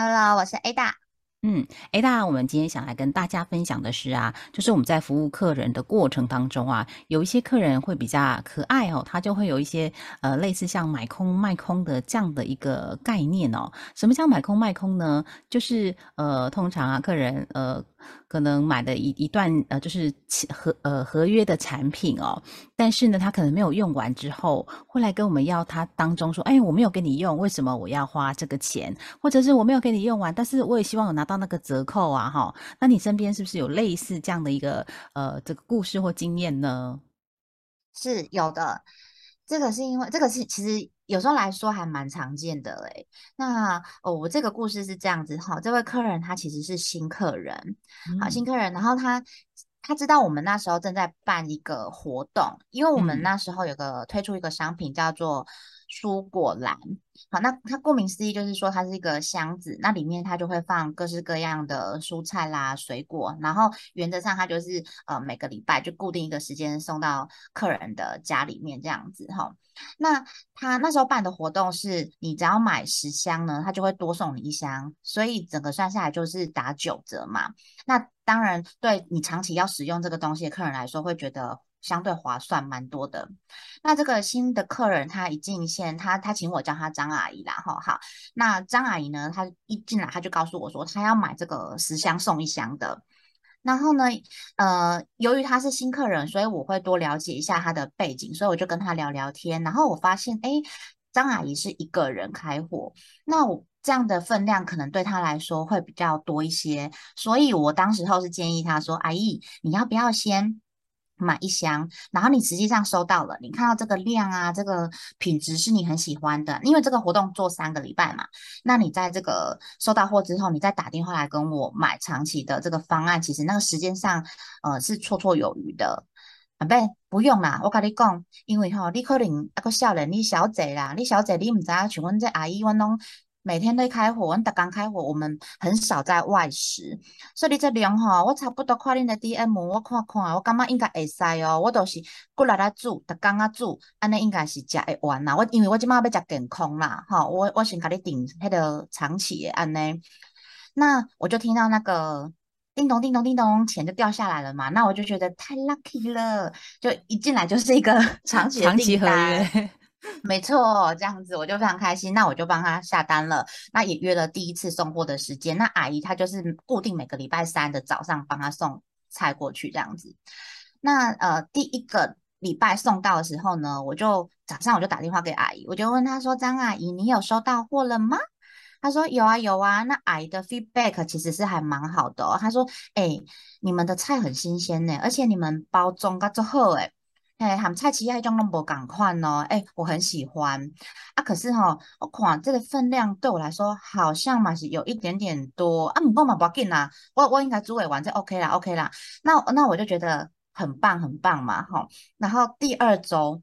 Hello，我是 Ada。嗯，Ada，我们今天想来跟大家分享的是啊，就是我们在服务客人的过程当中啊，有一些客人会比较可爱哦，他就会有一些呃类似像买空卖空的这样的一个概念哦。什么叫买空卖空呢？就是呃，通常啊，客人呃。可能买的一一段呃，就是合呃合约的产品哦，但是呢，他可能没有用完之后，会来跟我们要他当中说，哎，我没有给你用，为什么我要花这个钱？或者是我没有给你用完，但是我也希望有拿到那个折扣啊，哈。那你身边是不是有类似这样的一个呃这个故事或经验呢？是有的，这个是因为这个是其实。有时候来说还蛮常见的嘞。那哦，我这个故事是这样子哈，这位客人他其实是新客人，好新客人，然后他他知道我们那时候正在办一个活动，因为我们那时候有个推出一个商品叫做蔬果篮。好，那它顾名思义就是说它是一个箱子，那里面它就会放各式各样的蔬菜啦、水果，然后原则上它就是呃每个礼拜就固定一个时间送到客人的家里面这样子哈。那他那时候办的活动是，你只要买十箱呢，他就会多送你一箱，所以整个算下来就是打九折嘛。那当然对你长期要使用这个东西的客人来说，会觉得。相对划算蛮多的。那这个新的客人他一进线，他他请我叫他张阿姨啦，哈好。那张阿姨呢，她一进来他就告诉我说，他要买这个十箱送一箱的。然后呢，呃，由于他是新客人，所以我会多了解一下他的背景，所以我就跟他聊聊天。然后我发现，哎，张阿姨是一个人开货，那我这样的分量可能对他来说会比较多一些，所以我当时候是建议他说，阿姨，你要不要先？买一箱，然后你实际上收到了，你看到这个量啊，这个品质是你很喜欢的，因为这个活动做三个礼拜嘛，那你在这个收到货之后，你再打电话来跟我买长期的这个方案，其实那个时间上，呃，是绰绰有余的。啊，不，不用啦，我跟你讲，因为吼，你可能一个少年，你小姐啦，你小姐你唔知啊，像阮这阿姨，阮拢。每天都开火，我们打刚开火，我们很少在外食，所以你这量哈，我差不多看恁的 DM，我看看，我感觉应该会使哦。我都是过来来煮，打刚啊煮，安尼应该是食会完啦。我因为我今麦要食健康啦，哈，我我先给你订迄个长期的安尼。那我就听到那个叮咚叮咚叮咚，钱就掉下来了嘛。那我就觉得太 lucky 了，就一进来就是一个 长期长期合约。没错，这样子我就非常开心，那我就帮他下单了，那也约了第一次送货的时间。那阿姨她就是固定每个礼拜三的早上帮他送菜过去这样子。那呃第一个礼拜送到的时候呢，我就早上我就打电话给阿姨，我就问她说：“张阿姨，你有收到货了吗？”她说：“有啊有啊。”那阿姨的 feedback 其实是还蛮好的哦。她说：“哎，你们的菜很新鲜呢，而且你们包装噶做好哎。”哎，含菜其实种拢无共款哦，哎，我很喜欢啊。可是哈，我看这个分量对我来说好像嘛是有一点点多啊。唔过嘛不要紧啦，我我应该煮尾完就 OK 啦，OK 啦。那那我就觉得很棒很棒嘛，哈。然后第二周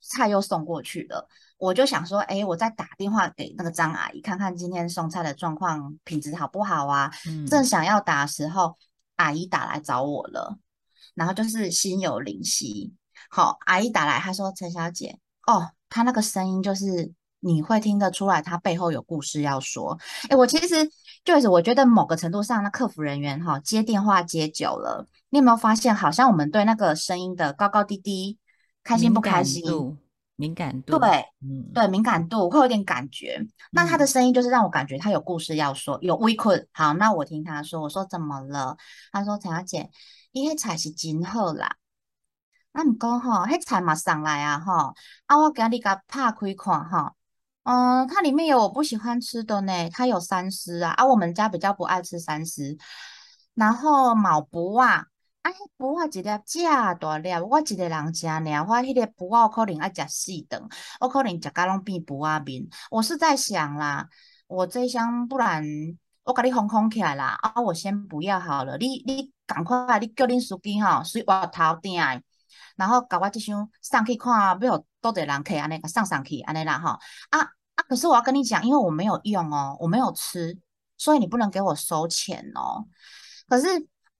菜又送过去了，我就想说，哎，我再打电话给那个张阿姨，看看今天送菜的状况品质好不好啊。正想要打的时候，阿姨打来找我了，然后就是心有灵犀。好，阿姨打来，她说：“陈小姐，哦，她那个声音就是你会听得出来，她背后有故事要说。哎，我其实就是我觉得某个程度上，那客服人员哈接电话接久了，你有没有发现，好像我们对那个声音的高高低低、开心不开心、敏感度，对，嗯，对，敏感度会有点感觉。那他的声音就是让我感觉他有故事要说，有 we could。好，那我听他说，我说怎么了？他说陈小姐，因为才是真好啦。”啊，毋过吼，迄菜嘛上来啊吼，啊我给你甲拍开看吼，嗯，它里面有我不喜欢吃的呢，它有三丝啊，啊我们家比较不爱吃三丝，然后毛补啊，啊补啊一粒正大粒，我一个人食尔，我迄个补啊可能爱食四顿，我可能食甲拢变补啊面，我是在想啦，我这箱不然。我甲你封封起来啦，啊，我先不要好了，你你赶快，你叫恁司机吼，随我头顶，然后搞我这箱上去看，要有多少人可以安尼个上上去安尼啦吼，啊啊，可是我要跟你讲，因为我没有用哦，我没有吃，所以你不能给我收钱哦。可是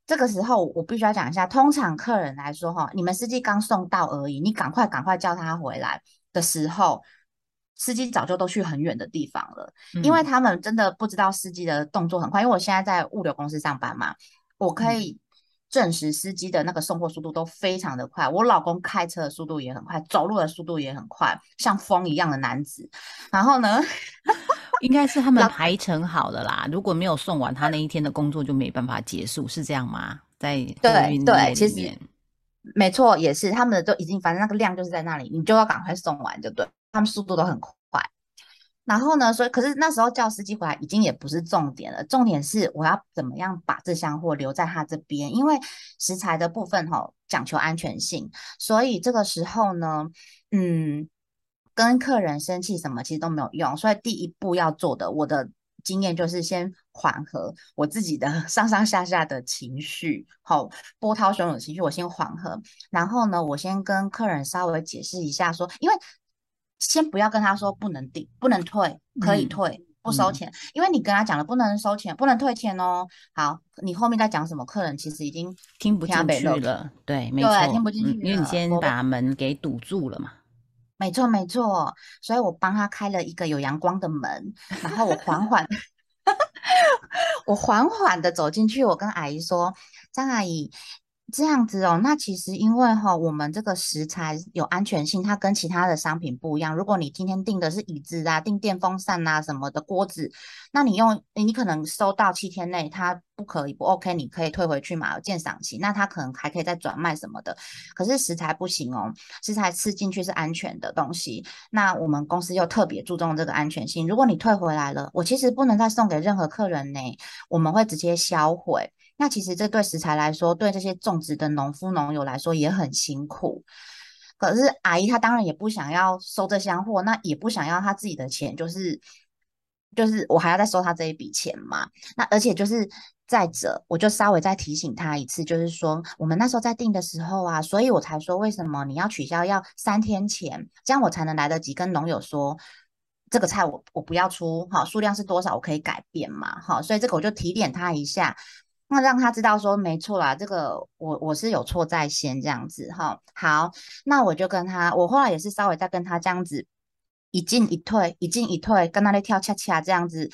这个时候我必须要讲一下，通常客人来说哈，你们司机刚送到而已，你赶快赶快叫他回来的时候。司机早就都去很远的地方了，因为他们真的不知道司机的动作很快。因为我现在在物流公司上班嘛，我可以证实司机的那个送货速度都非常的快。我老公开车的速度也很快，走路的速度也很快，像风一样的男子。然后呢，应该是他 们排程好的啦。如果没有送完，他那一天的工作就没办法结束，是这样吗？在对对，其实没错，也是他们的都已经，反正那个量就是在那里，你就要赶快送完，就对。他们速度都很快，然后呢，所以可是那时候叫司机回来已经也不是重点了，重点是我要怎么样把这箱货留在他这边，因为食材的部分哈讲求安全性，所以这个时候呢，嗯，跟客人生气什么其实都没有用，所以第一步要做的，我的经验就是先缓和我自己的 上上下下的情绪，好波涛汹涌的情绪，我先缓和，然后呢，我先跟客人稍微解释一下说，因为。先不要跟他说不能订、不能退，可以退，不收钱，因为你跟他讲了不能收钱、不能退钱哦。好，你后面在讲什么？客人其实已经听不进去了，对，没错，听不进去，因为你先把门给堵住了嘛。没错，没错，所以我帮他开了一个有阳光的门，然后我缓缓，我缓缓的走进去，我跟阿姨说：“张阿姨。”这样子哦，那其实因为哈，我们这个食材有安全性，它跟其他的商品不一样。如果你今天订的是椅子啊，订电风扇啊什么的锅子，那你用你可能收到七天内它不可以不 OK，你可以退回去嘛，有鉴赏期，那它可能还可以再转卖什么的。可是食材不行哦，食材吃进去是安全的东西，那我们公司又特别注重这个安全性。如果你退回来了，我其实不能再送给任何客人呢，我们会直接销毁。那其实这对食材来说，对这些种植的农夫农友来说也很辛苦。可是阿姨她当然也不想要收这箱货，那也不想要她自己的钱，就是就是我还要再收她这一笔钱嘛。那而且就是再者，我就稍微再提醒她一次，就是说我们那时候在订的时候啊，所以我才说为什么你要取消要三天前，这样我才能来得及跟农友说这个菜我我不要出，好数量是多少我可以改变嘛，好，所以这个我就提点他一下。那让他知道说没错啦，这个我我是有错在先这样子哈。好，那我就跟他，我后来也是稍微再跟他这样子一进一退，一进一退，跟他那跳恰恰这样子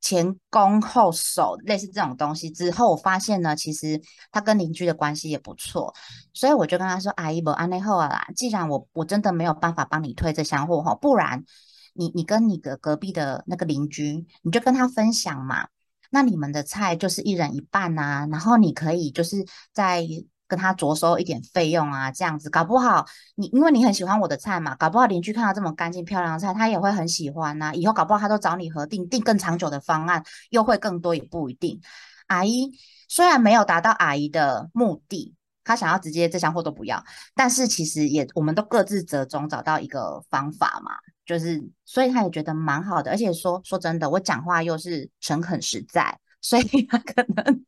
前攻后守，类似这种东西之后，我发现呢，其实他跟邻居的关系也不错，所以我就跟他说：“阿姨不安内后啦，既然我我真的没有办法帮你退这箱货哈，不然你你跟你的隔壁的那个邻居，你就跟他分享嘛。”那你们的菜就是一人一半呐，然后你可以就是再跟他着收一点费用啊，这样子搞不好你因为你很喜欢我的菜嘛，搞不好邻居看到这么干净漂亮的菜，他也会很喜欢呐。以后搞不好他都找你核定定更长久的方案，又会更多也不一定。阿姨虽然没有达到阿姨的目的，她想要直接这箱货都不要，但是其实也我们都各自折中找到一个方法嘛。就是，所以他也觉得蛮好的，而且说说真的，我讲话又是诚恳实在，所以他可能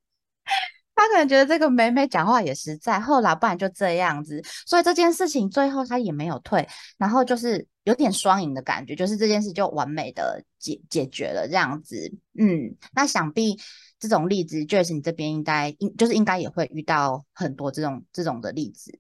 他可能觉得这个美美讲话也实在，后来不然就这样子，所以这件事情最后他也没有退，然后就是有点双赢的感觉，就是这件事就完美的解解决了这样子。嗯，那想必这种例子，Joyce 你这边应该应就是应该也会遇到很多这种这种的例子。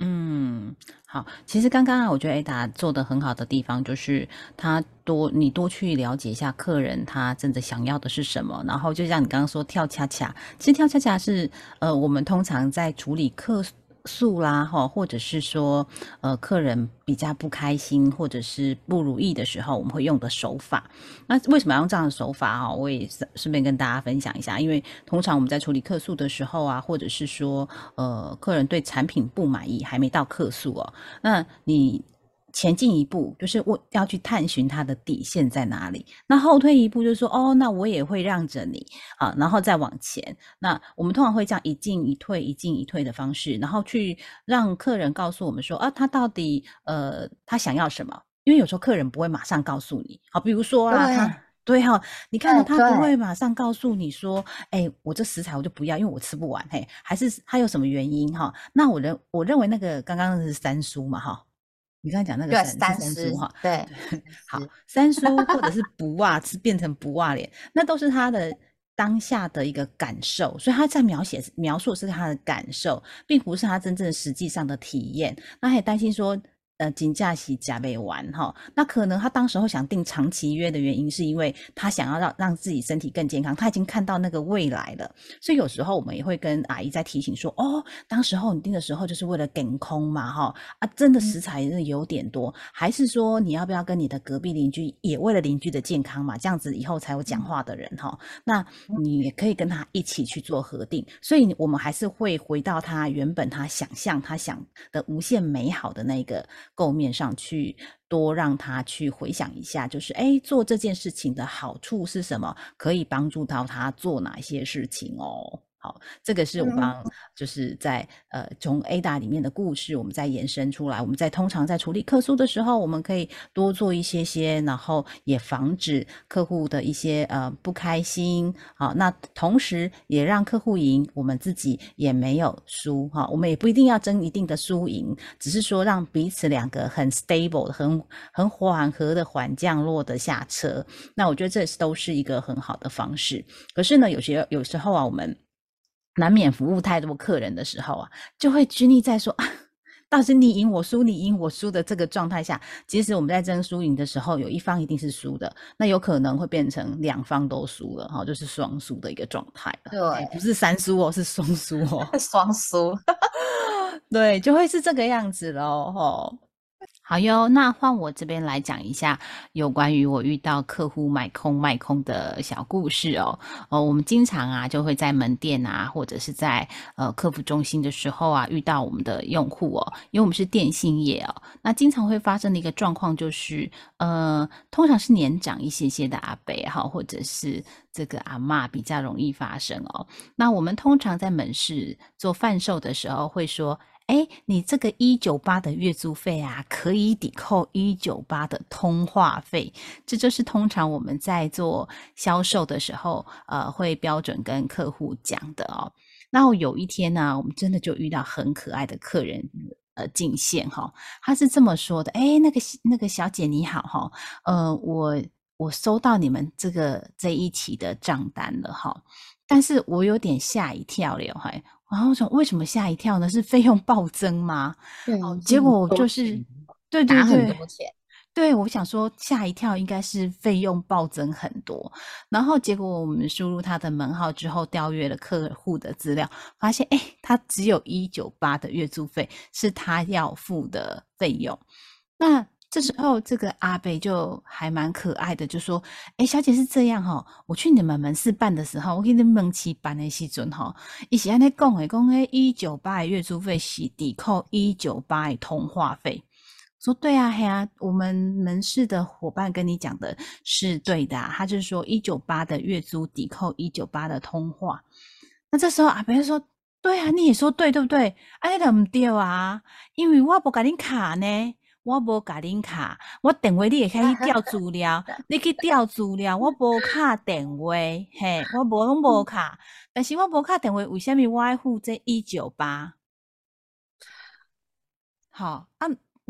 嗯，好。其实刚刚啊，我觉得 Ada 做的很好的地方，就是他多你多去了解一下客人他真的想要的是什么。然后就像你刚刚说跳恰恰，其实跳恰恰是呃，我们通常在处理客。诉啦，哈，或者是说，呃，客人比较不开心或者是不如意的时候，我们会用的手法。那为什么要用这样的手法啊？我也顺便跟大家分享一下。因为通常我们在处理客诉的时候啊，或者是说，呃，客人对产品不满意，还没到客诉哦，那你。前进一步就是我要去探寻他的底线在哪里，那后退一步就是说，哦，那我也会让着你啊，然后再往前。那我们通常会这样一进一退、一进一退的方式，然后去让客人告诉我们说，啊，他到底呃他想要什么？因为有时候客人不会马上告诉你，好，比如说啊，他对哈，你看到他不会马上告诉你说，哎，我这食材我就不要，因为我吃不完，嘿，还是他有什么原因哈？那我认我认为那个刚刚是三叔嘛哈，你刚才讲那个，三是三叔哈，，对，好三，三叔或者 是不袜是变成不袜脸，那都是他的当下的一个感受，所以他在描写描述是他的感受，并不是他真正实际上的体验。那他也担心说。呃，金假期假没完哈，那可能他当时候想订长期约的原因，是因为他想要让让自己身体更健康，他已经看到那个未来了，所以有时候我们也会跟阿姨在提醒说，哦，当时候你订的时候就是为了顶空嘛哈，啊，真的食材真的有点多，还是说你要不要跟你的隔壁邻居也为了邻居的健康嘛，这样子以后才有讲话的人哈，那你也可以跟他一起去做核定，所以我们还是会回到他原本他想象他想的无限美好的那个构面上去，多让他去回想一下，就是哎，做这件事情的好处是什么，可以帮助到他做哪些事情哦。好，这个是我嗯帮，就是在呃从 Ada 里面的故事，我们再延伸出来。我们在通常在处理客诉的时候，我们可以多做一些些，然后也防止客户的一些呃不开心。好，那同时也让客户赢，我们自己也没有输哈。我们也不一定要争一定的输赢，只是说让彼此两个很 stable 的、很很缓和的缓降落的下车。那我觉得这都是一个很好的方式。可是呢，有些有时候啊，我们难免服务太多客人的时候啊，就会拘泥在说啊，到底你赢我输，你赢我输的这个状态下，即使我们在争输赢的时候，有一方一定是输的，那有可能会变成两方都输了，哈，就是双输的一个状态了。哎对不是三输哦，是双输哦。双输。对，就会是这个样子喽，吼。好哟，那换我这边来讲一下有关于我遇到客户买空卖空的小故事哦。哦，我们经常啊就会在门店啊，或者是在呃客服中心的时候啊，遇到我们的用户哦，因为我们是电信业哦，那经常会发生的一个状况就是，呃，通常是年长一些些的阿伯哈，或者是这个阿嬷比较容易发生哦。那我们通常在门市做贩售的时候会说。哎，你这个一九八的月租费啊，可以抵扣一九八的通话费，这就是通常我们在做销售的时候，呃，会标准跟客户讲的哦。然后有一天呢、我们真的就遇到很可爱的客人，呃，进线哈、他是这么说的：哎，那个那个小姐你好哈、呃，我我收到你们这个这一期的账单了哈、但是我有点吓一跳了哈。然后我想，为什么吓一跳呢？是费用暴增吗？对哦，结果就是，对对对。对，我想说吓一跳，应该是费用暴增很多。然后结果我们输入他的门号之后，调阅了客户的资料，发现哎，他只有一九八的月租费是他要付的费用。那这时候这个阿贝就还蛮可爱的，就说：“哎，小姐是这样哈、我去你们门市办的时候，我给你们期办的时阵哈，伊是安尼讲诶，讲诶一九八的月租费是抵扣一九八的通话费。”说对啊，嘿啊，我们门市的伙伴跟你讲的是对的、啊，他就是说一九八的月租抵扣一九八的通话。那这时候阿伯就说：“对啊，你也说对，对不对？哎，那唔对啊，因为我无甲恁卡呢，我无甲恁卡，我电话你会 开去调资料，你去调资料，我无卡电话，嘿，我无拢无卡，但是我无卡电话，为什么我爱付这一九八？好啊。”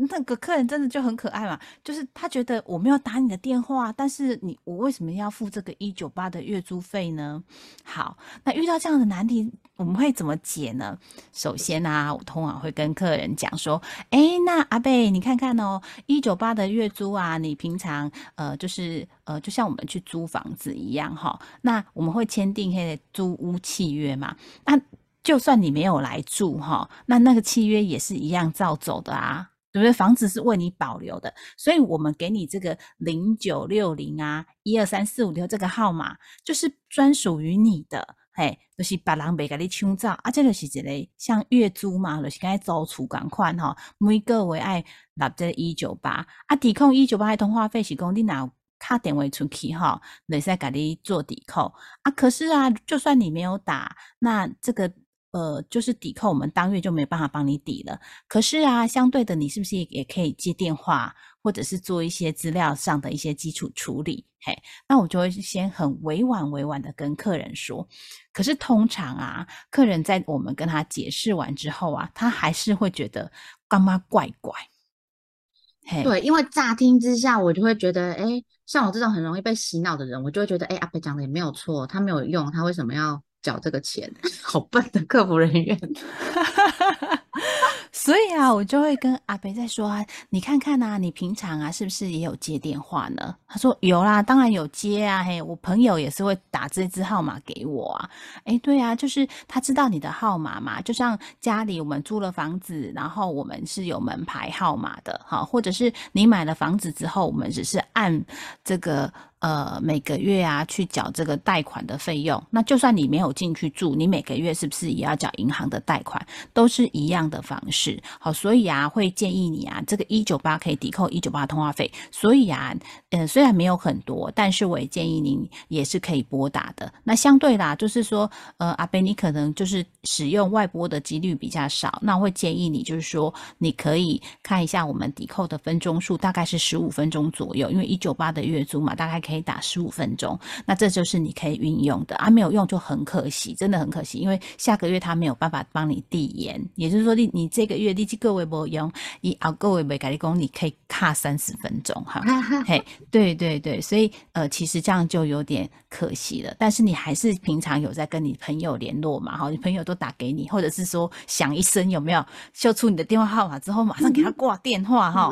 那个客人真的就很可爱嘛，就是他觉得我没有打你的电话，但是你我为什么要付这个一九八的月租费呢？好，那遇到这样的难题，我们会怎么解呢？首先啊，我通常会跟客人讲说，哎，那阿贝，你看看哦，一九八的月租啊，你平常呃就是呃，就像我们去租房子一样哈，那我们会签订那个租屋契约嘛，那就算你没有来住哈，那那个契约也是一样照走的啊。对不对？房子是为你保留的，所以我们给你这个零九六零啊，一二三四五六这个号码，就是专属于你的。嘿，就是别人袂甲你抢走，啊，这就是一个像月租嘛，就是该租厝共款吼，每个月爱纳这一九八，啊，抵扣一九八的通话费是讲你若卡电话出去哈，会使甲你做抵扣啊。可是啊，就算你没有打，那这个。呃，就是抵扣，我们当月就没办法帮你抵了。可是啊，相对的，你是不是也可以接电话，或者是做一些资料上的一些基础处理，嘿，那我就会先很委婉委婉的跟客人说。可是通常啊，客人在我们跟他解释完之后啊，他还是会觉得干妈怪怪。对，因为乍听之下，我就会觉得，哎，像我这种很容易被洗脑的人，我就会觉得，哎，阿北讲的也没有错，他没有用，他为什么要缴这个钱？好笨的客服人员。所以啊，我就会跟阿北在说啊，你看看呐，你平常啊是不是也有接电话呢？他说有啦，当然有接啊。嘿，我朋友也是会打这支号码给我啊。哎，对啊，就是他知道你的号码嘛。就像家里我们租了房子，然后我们是有门牌号码的，哈，或者是你买了房子之后，我们只是按这个。呃，每个月啊，去缴这个贷款的费用。那就算你没有进去住，你每个月是不是也要缴银行的贷款？都是一样的方式。好，所以啊，会建议你啊，这个一九八可以抵扣一九八通话费。所以啊，嗯，虽然没有很多，但是我也建议您也是可以拨打的。那相对啦，就是说，呃，阿贝，你可能就是使用外拨的几率比较少，那会建议你就是说，你可以看一下我们抵扣的分钟数，大概是十五分钟左右，因为一九八的月租嘛，大概可。可以打十五分钟，那这就是你可以运用的。啊，没有用就很可惜，真的很可惜，因为下个月他没有办法帮你递延，也就是说，你你这个月立即各位不用，以啊各位没改立工，你可以卡三十分钟哈，嘿，对对对，所以呃，其实这样就有点可惜了，但是你还是平常有在跟你朋友联络嘛，哈，你朋友都打给你，或者是说响一声有没有秀出你的电话号码之后，马上给他挂电话哈，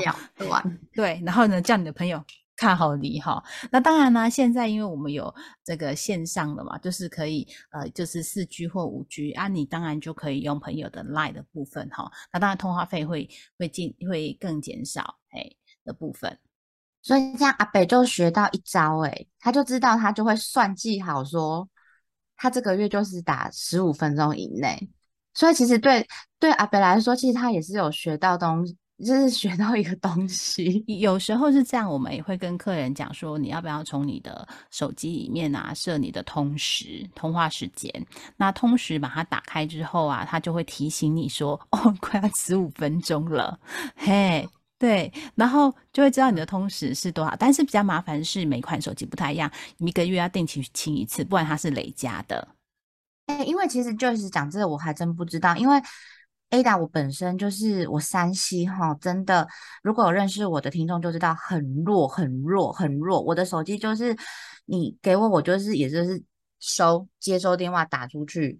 对，然后呢叫你的朋友。看好你哈，那当然呢。现在因为我们有这个线上的嘛，就是可以呃，就是四 G 或五 G 啊，你当然就可以用朋友的 Line 的部分哈。那当然通话费会会进会更减少哎的部分。所以像阿北就学到一招哎，他就知道他就会算计好说，他这个月就是打十五分钟以内。所以其实对对阿北来说，其实他也是有学到东西。就是学到一个东西，有时候是这样，我们也会跟客人讲说，你要不要从你的手机里面啊设你的通时通话时间？那通时把它打开之后啊，它就会提醒你说，哦，快要十五分钟了，嘿，对，然后就会知道你的通时是多少。但是比较麻烦是每款手机不太一样，一个月要定期清一次，不然它是累加的。哎，因为其实就是讲这个，我还真不知道，因为。Ada，我本身就是我山西哈，真的，如果有认识我的听众就知道很弱，很弱，很弱。我的手机就是你给我，我就是也就是收接收电话打出去，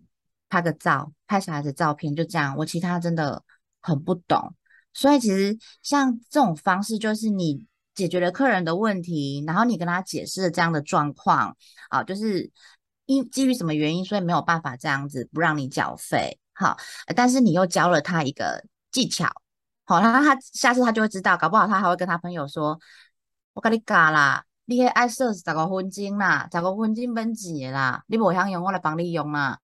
拍个照，拍小孩子照片，就这样。我其他真的很不懂，所以其实像这种方式，就是你解决了客人的问题，然后你跟他解释了这样的状况啊，就是因基于什么原因，所以没有办法这样子不让你缴费。好，但是你又教了他一个技巧，好，那他下次他就会知道，搞不好他还会跟他朋友说：“我跟你讲啦，你爱设十个分钟啦，十个分钟分钱啦，你不想用我来帮你用啦。”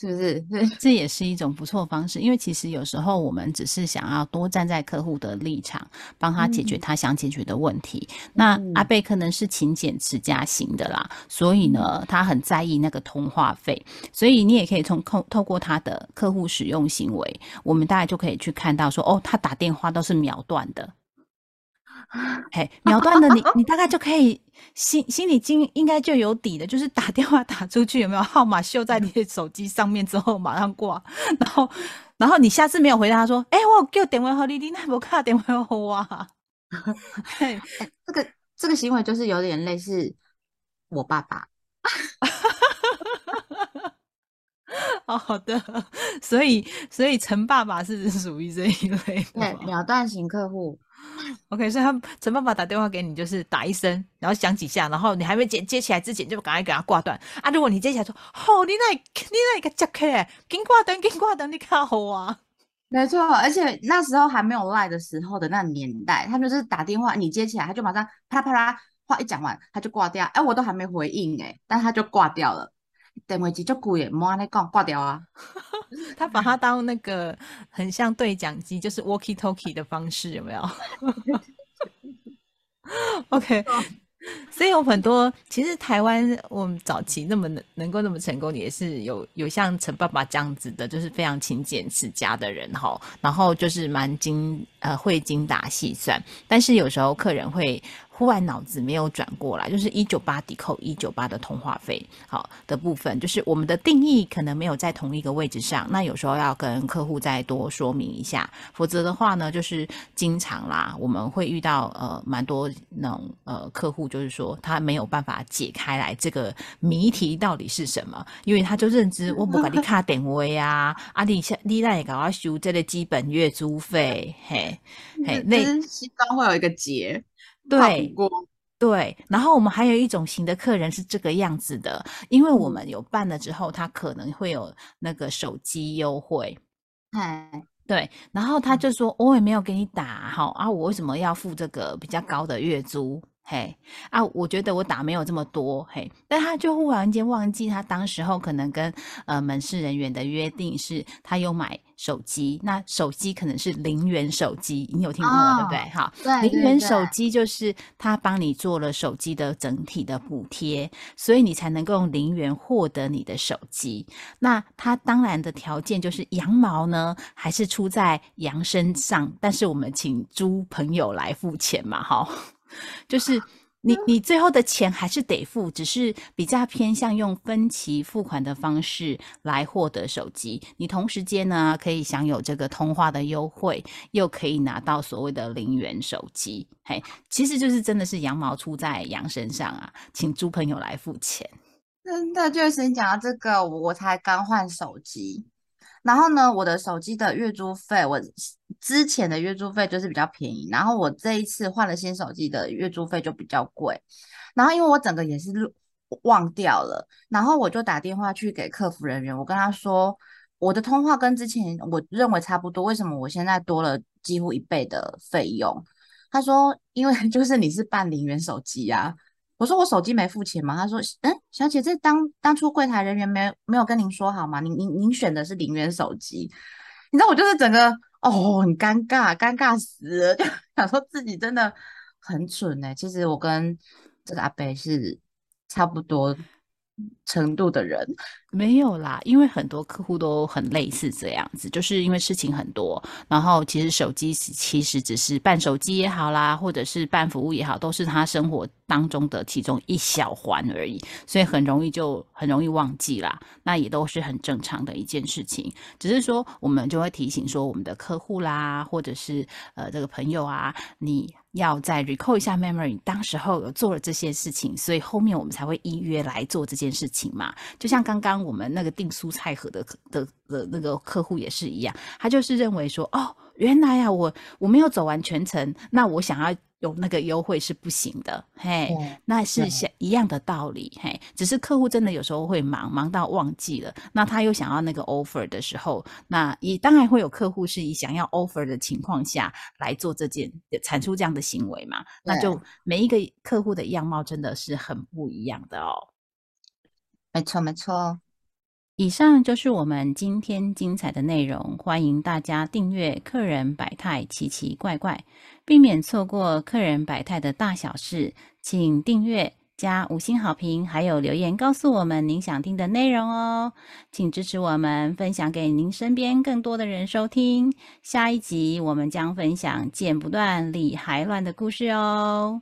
是不是？这也是一种不错方式，因为其实有时候我们只是想要多站在客户的立场，帮他解决他想解决的问题。那阿贝可能是勤俭持家型的啦，所以呢，他很在意那个通话费。所以你也可以从透透过他的客户使用行为，我们大概就可以去看到说，哦，他打电话都是秒断的。嘿，秒断的你，你大概就可以心心里经应该就有底的，就是打电话打出去有没有号码秀在你的手机上面之后马上挂，然后然后你下次没有回答他说，哎，我叫电话和你，你那不卡电话和我啊？嘿，这个这个行为就是有点类似我爸爸。好的，所以所以陈爸爸是属于这一类，对，秒断型客户。OK，所以他陈爸爸打电话给你，就是打一声，然后响几下，然后你还没接接起来之前，就赶快给他挂断啊！如果你接起来说，哦，你那你那一个接客，紧挂断，紧挂断，你看好啊！没错，而且那时候还没有赖的时候的那年代，他就是打电话，你接起来，他就马上啪啦啪啦话一讲完，他就挂掉。哎，我都还没回应哎，但他就挂掉了。电话机就贵耶，莫安尼讲挂掉啊。他把它当那个很像对讲机，就是 walkie talkie 的方式，有没有？OK，所以有很多，其实台湾我们早期那么能能够那么成功，也是有有像陈爸爸这样子的，就是非常勤俭持家的人哈，然后就是蛮精呃会精打细算，但是有时候客人会。忽然脑子没有转过来，就是一九八抵扣一九八的通话费，好的部分，就是我们的定义可能没有在同一个位置上，那有时候要跟客户再多说明一下，否则的话呢，就是经常啦，我们会遇到呃蛮多那种呃客户，就是说他没有办法解开来这个谜题到底是什么，因为他就认知我不给你卡点位啊，啊你你那也给我收这个基本月租费，嘿嘿，那西方会有一个结。对，对，然后我们还有一种型的客人是这个样子的，因为我们有办了之后，他可能会有那个手机优惠，哎，对，然后他就说我也没有给你打，哈啊，我为什么要付这个比较高的月租？嘿啊，我觉得我打没有这么多嘿，但他就忽然间忘记，他当时候可能跟呃门市人员的约定是，他有买手机，那手机可能是零元手机，你有听过对不对？好，零元手机就是他帮你做了手机的整体的补贴，所以你才能够用零元获得你的手机。那它当然的条件就是羊毛呢，还是出在羊身上，但是我们请猪朋友来付钱嘛，哈。就是你，你最后的钱还是得付，只是比较偏向用分期付款的方式来获得手机。你同时间呢，可以享有这个通话的优惠，又可以拿到所谓的零元手机。嘿，其实就是真的是羊毛出在羊身上啊，请猪朋友来付钱。真的就是你讲到这个，我才刚换手机。然后呢，我的手机的月租费，我之前的月租费就是比较便宜，然后我这一次换了新手机的月租费就比较贵。然后因为我整个也是忘掉了，然后我就打电话去给客服人员，我跟他说我的通话跟之前我认为差不多，为什么我现在多了几乎一倍的费用？他说因为 就是你是办零元手机呀。我说我手机没付钱吗？他说，嗯，小姐，这当当初柜台人员没没有跟您说好吗？您您您选的是零元手机，你知道我就是整个哦，很尴尬，尴尬死了，就想说自己真的很蠢哎。其实我跟这个阿北是差不多。程度的人没有啦，因为很多客户都很类似这样子，就是因为事情很多，然后其实手机其实只是办手机也好啦，或者是办服务也好，都是他生活当中的其中一小环而已，所以很容易就很容易忘记啦。那也都是很正常的一件事情，只是说我们就会提醒说我们的客户啦，或者是呃这个朋友啊，你。要再 recall 一下 memory，当时候有做了这些事情，所以后面我们才会依约来做这件事情嘛。就像刚刚我们那个订蔬菜盒的的的那个客户也是一样，他就是认为说，哦，原来呀，我我没有走完全程，那我想要。有那个优惠是不行的，嘿，那是像一样的道理，嘿，只是客户真的有时候会忙，忙到忘记了，那他又想要那个 offer 的时候，那也当然会有客户是以想要 offer 的情况下来做这件产出这样的行为嘛，那就每一个客户的样貌真的是很不一样的哦。没错，没错。以上就是我们今天精彩的内容，欢迎大家订阅《客人百态奇奇怪怪》，避免错过客人百态的大小事。请订阅、加五星好评，还有留言告诉我们您想听的内容哦。请支持我们，分享给您身边更多的人收听。下一集我们将分享剪不断理还乱的故事哦。